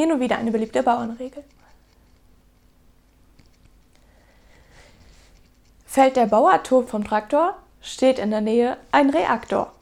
Hier nur wieder eine beliebte Bauernregel. Fällt der Bauerturm vom Traktor, steht in der Nähe ein Reaktor.